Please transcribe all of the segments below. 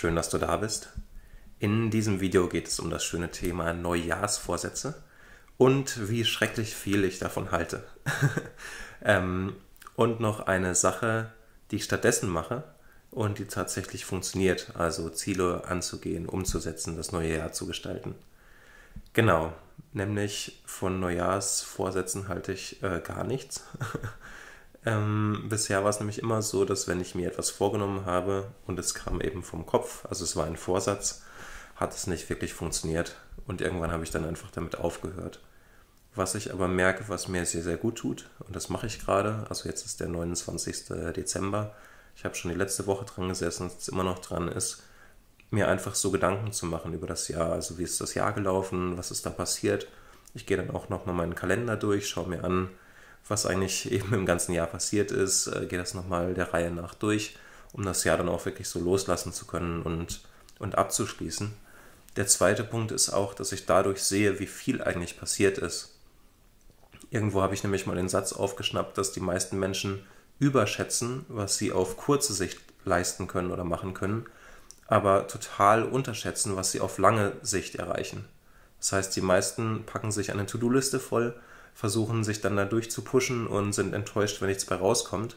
Schön, dass du da bist. In diesem Video geht es um das schöne Thema Neujahrsvorsätze und wie schrecklich viel ich davon halte. ähm, und noch eine Sache, die ich stattdessen mache und die tatsächlich funktioniert, also Ziele anzugehen, umzusetzen, das neue Jahr zu gestalten. Genau, nämlich von Neujahrsvorsätzen halte ich äh, gar nichts. ähm, bisher war es nämlich immer so, dass wenn ich mir etwas vorgenommen habe und es kam eben vom Kopf, also es war ein Vorsatz, hat es nicht wirklich funktioniert und irgendwann habe ich dann einfach damit aufgehört. Was ich aber merke, was mir sehr, sehr gut tut, und das mache ich gerade, also jetzt ist der 29. Dezember, ich habe schon die letzte Woche dran gesessen und es immer noch dran ist, mir einfach so Gedanken zu machen über das Jahr. Also wie ist das Jahr gelaufen, was ist da passiert. Ich gehe dann auch nochmal meinen Kalender durch, schaue mir an, was eigentlich eben im ganzen Jahr passiert ist, äh, gehe das nochmal der Reihe nach durch, um das Jahr dann auch wirklich so loslassen zu können und, und abzuschließen. Der zweite Punkt ist auch, dass ich dadurch sehe, wie viel eigentlich passiert ist. Irgendwo habe ich nämlich mal den Satz aufgeschnappt, dass die meisten Menschen überschätzen, was sie auf kurze Sicht leisten können oder machen können aber total unterschätzen, was sie auf lange Sicht erreichen. Das heißt, die meisten packen sich eine To-Do-Liste voll, versuchen sich dann dadurch zu pushen und sind enttäuscht, wenn nichts bei rauskommt,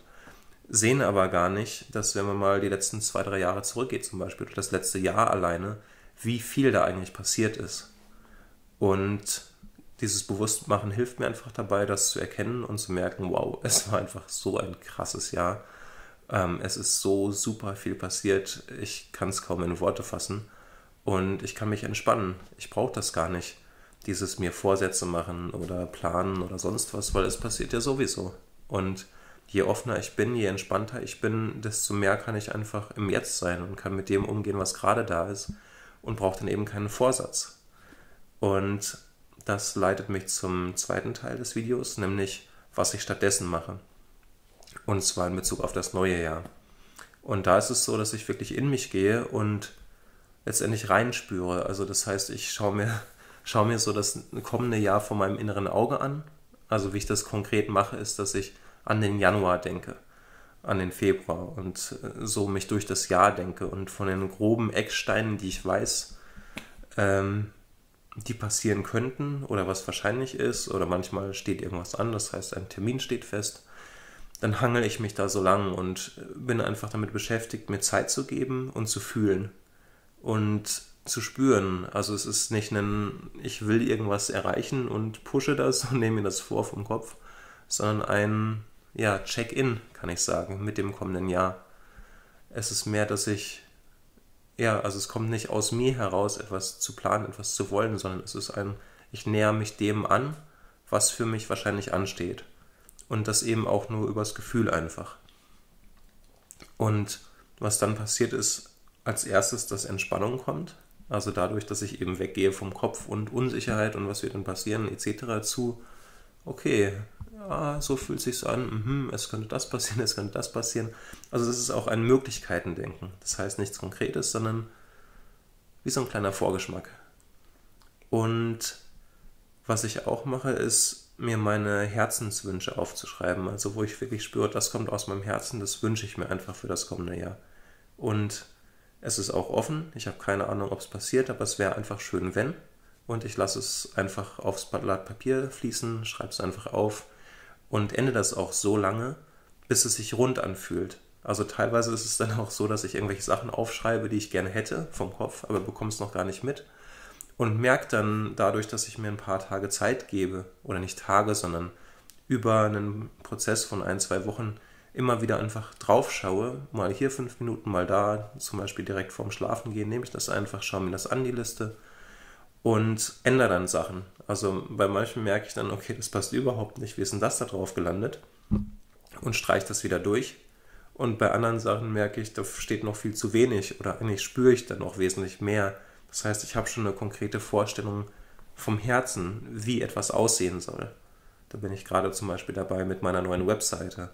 sehen aber gar nicht, dass wenn man mal die letzten zwei, drei Jahre zurückgeht, zum Beispiel, das letzte Jahr alleine, wie viel da eigentlich passiert ist. Und dieses Bewusstmachen hilft mir einfach dabei, das zu erkennen und zu merken, wow, es war einfach so ein krasses Jahr. Ähm, es ist so super viel passiert, ich kann es kaum in Worte fassen. Und ich kann mich entspannen. Ich brauche das gar nicht, dieses mir Vorsätze machen oder planen oder sonst was, weil es passiert ja sowieso. Und je offener ich bin, je entspannter ich bin, desto mehr kann ich einfach im Jetzt sein und kann mit dem umgehen, was gerade da ist und brauche dann eben keinen Vorsatz. Und das leitet mich zum zweiten Teil des Videos, nämlich was ich stattdessen mache. Und zwar in Bezug auf das neue Jahr. Und da ist es so, dass ich wirklich in mich gehe und letztendlich reinspüre. Also das heißt, ich schaue mir, schaue mir so das kommende Jahr vor meinem inneren Auge an. Also wie ich das konkret mache, ist, dass ich an den Januar denke, an den Februar und äh, so mich durch das Jahr denke und von den groben Ecksteinen, die ich weiß, ähm, die passieren könnten oder was wahrscheinlich ist oder manchmal steht irgendwas an, das heißt ein Termin steht fest dann hangel ich mich da so lang und bin einfach damit beschäftigt, mir Zeit zu geben und zu fühlen und zu spüren. Also es ist nicht ein, ich will irgendwas erreichen und pushe das und nehme mir das vor vom Kopf, sondern ein, ja, Check-in, kann ich sagen, mit dem kommenden Jahr. Es ist mehr, dass ich, ja, also es kommt nicht aus mir heraus, etwas zu planen, etwas zu wollen, sondern es ist ein, ich näher mich dem an, was für mich wahrscheinlich ansteht und das eben auch nur übers Gefühl einfach. Und was dann passiert ist, als erstes, dass Entspannung kommt, also dadurch, dass ich eben weggehe vom Kopf und Unsicherheit und was wird dann passieren etc. zu, okay, ja, so fühlt sich an, mhm, es könnte das passieren, es könnte das passieren. Also es ist auch ein Möglichkeitendenken. Das heißt nichts Konkretes, sondern wie so ein kleiner Vorgeschmack. Und was ich auch mache, ist mir meine Herzenswünsche aufzuschreiben. Also wo ich wirklich spüre, das kommt aus meinem Herzen, das wünsche ich mir einfach für das kommende Jahr. Und es ist auch offen. Ich habe keine Ahnung, ob es passiert, aber es wäre einfach schön, wenn. Und ich lasse es einfach aufs Blatt Papier fließen, schreibe es einfach auf und ende das auch so lange, bis es sich rund anfühlt. Also teilweise ist es dann auch so, dass ich irgendwelche Sachen aufschreibe, die ich gerne hätte vom Kopf, aber bekomme es noch gar nicht mit und merke dann dadurch, dass ich mir ein paar Tage Zeit gebe, oder nicht Tage, sondern über einen Prozess von ein, zwei Wochen immer wieder einfach drauf schaue, mal hier fünf Minuten, mal da, zum Beispiel direkt vorm Schlafen gehen, nehme ich das einfach, schaue mir das an, die Liste und ändere dann Sachen. Also bei manchen merke ich dann, okay, das passt überhaupt nicht, wie ist denn das da drauf gelandet? Und streiche das wieder durch. Und bei anderen Sachen merke ich, da steht noch viel zu wenig oder eigentlich spüre ich dann noch wesentlich mehr das heißt, ich habe schon eine konkrete Vorstellung vom Herzen, wie etwas aussehen soll. Da bin ich gerade zum Beispiel dabei mit meiner neuen Webseite,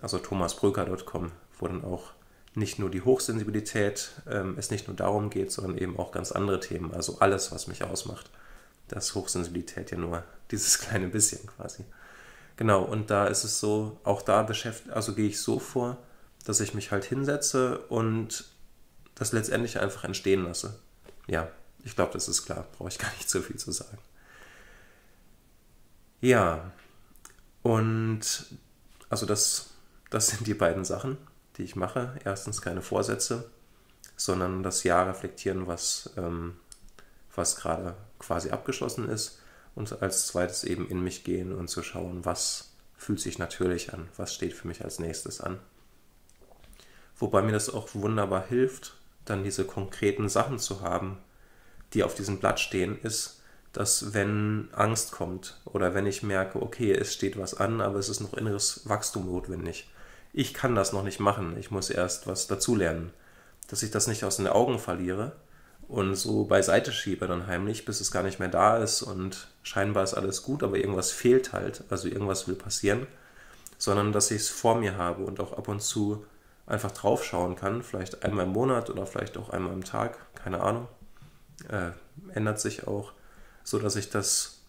also thomasbröker.com, wo dann auch nicht nur die Hochsensibilität, ähm, es nicht nur darum geht, sondern eben auch ganz andere Themen, also alles, was mich ausmacht. Das Hochsensibilität ja nur dieses kleine bisschen quasi. Genau, und da ist es so, auch da beschäftigt, also gehe ich so vor, dass ich mich halt hinsetze und das letztendlich einfach entstehen lasse. Ja, ich glaube, das ist klar, brauche ich gar nicht so viel zu sagen. Ja, und also das, das sind die beiden Sachen, die ich mache. Erstens keine Vorsätze, sondern das Jahr reflektieren, was, ähm, was gerade quasi abgeschlossen ist. Und als zweites eben in mich gehen und zu schauen, was fühlt sich natürlich an, was steht für mich als nächstes an. Wobei mir das auch wunderbar hilft, dann diese konkreten Sachen zu haben, die auf diesem Blatt stehen, ist, dass wenn Angst kommt oder wenn ich merke, okay, es steht was an, aber es ist noch inneres Wachstum notwendig. Ich kann das noch nicht machen, ich muss erst was dazulernen. Dass ich das nicht aus den Augen verliere und so beiseite schiebe dann heimlich, bis es gar nicht mehr da ist und scheinbar ist alles gut, aber irgendwas fehlt halt, also irgendwas will passieren, sondern dass ich es vor mir habe und auch ab und zu einfach draufschauen kann, vielleicht einmal im Monat oder vielleicht auch einmal am Tag, keine Ahnung, äh, ändert sich auch. So dass ich das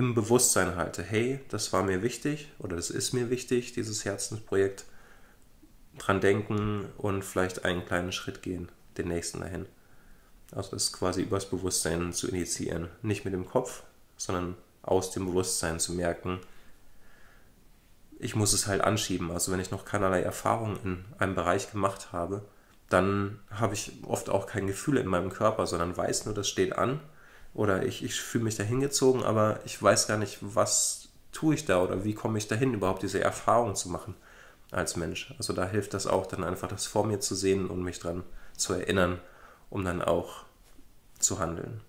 im Bewusstsein halte, hey, das war mir wichtig oder das ist mir wichtig, dieses Herzensprojekt, dran denken und vielleicht einen kleinen Schritt gehen, den nächsten dahin. Also das quasi übers Bewusstsein zu initiieren, nicht mit dem Kopf, sondern aus dem Bewusstsein zu merken, ich muss es halt anschieben. Also wenn ich noch keinerlei Erfahrung in einem Bereich gemacht habe, dann habe ich oft auch kein Gefühl in meinem Körper, sondern weiß nur, das steht an oder ich, ich fühle mich da hingezogen, aber ich weiß gar nicht, was tue ich da oder wie komme ich dahin, überhaupt diese Erfahrung zu machen als Mensch. Also da hilft das auch, dann einfach das vor mir zu sehen und mich dran zu erinnern, um dann auch zu handeln.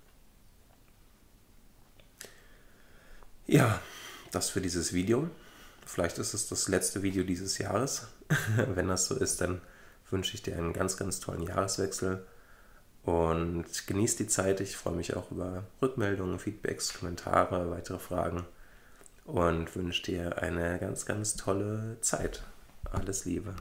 Ja, das für dieses Video. Vielleicht ist es das letzte Video dieses Jahres. Wenn das so ist, dann wünsche ich dir einen ganz, ganz tollen Jahreswechsel und genießt die Zeit. Ich freue mich auch über Rückmeldungen, Feedbacks, Kommentare, weitere Fragen und wünsche dir eine ganz, ganz tolle Zeit. Alles Liebe.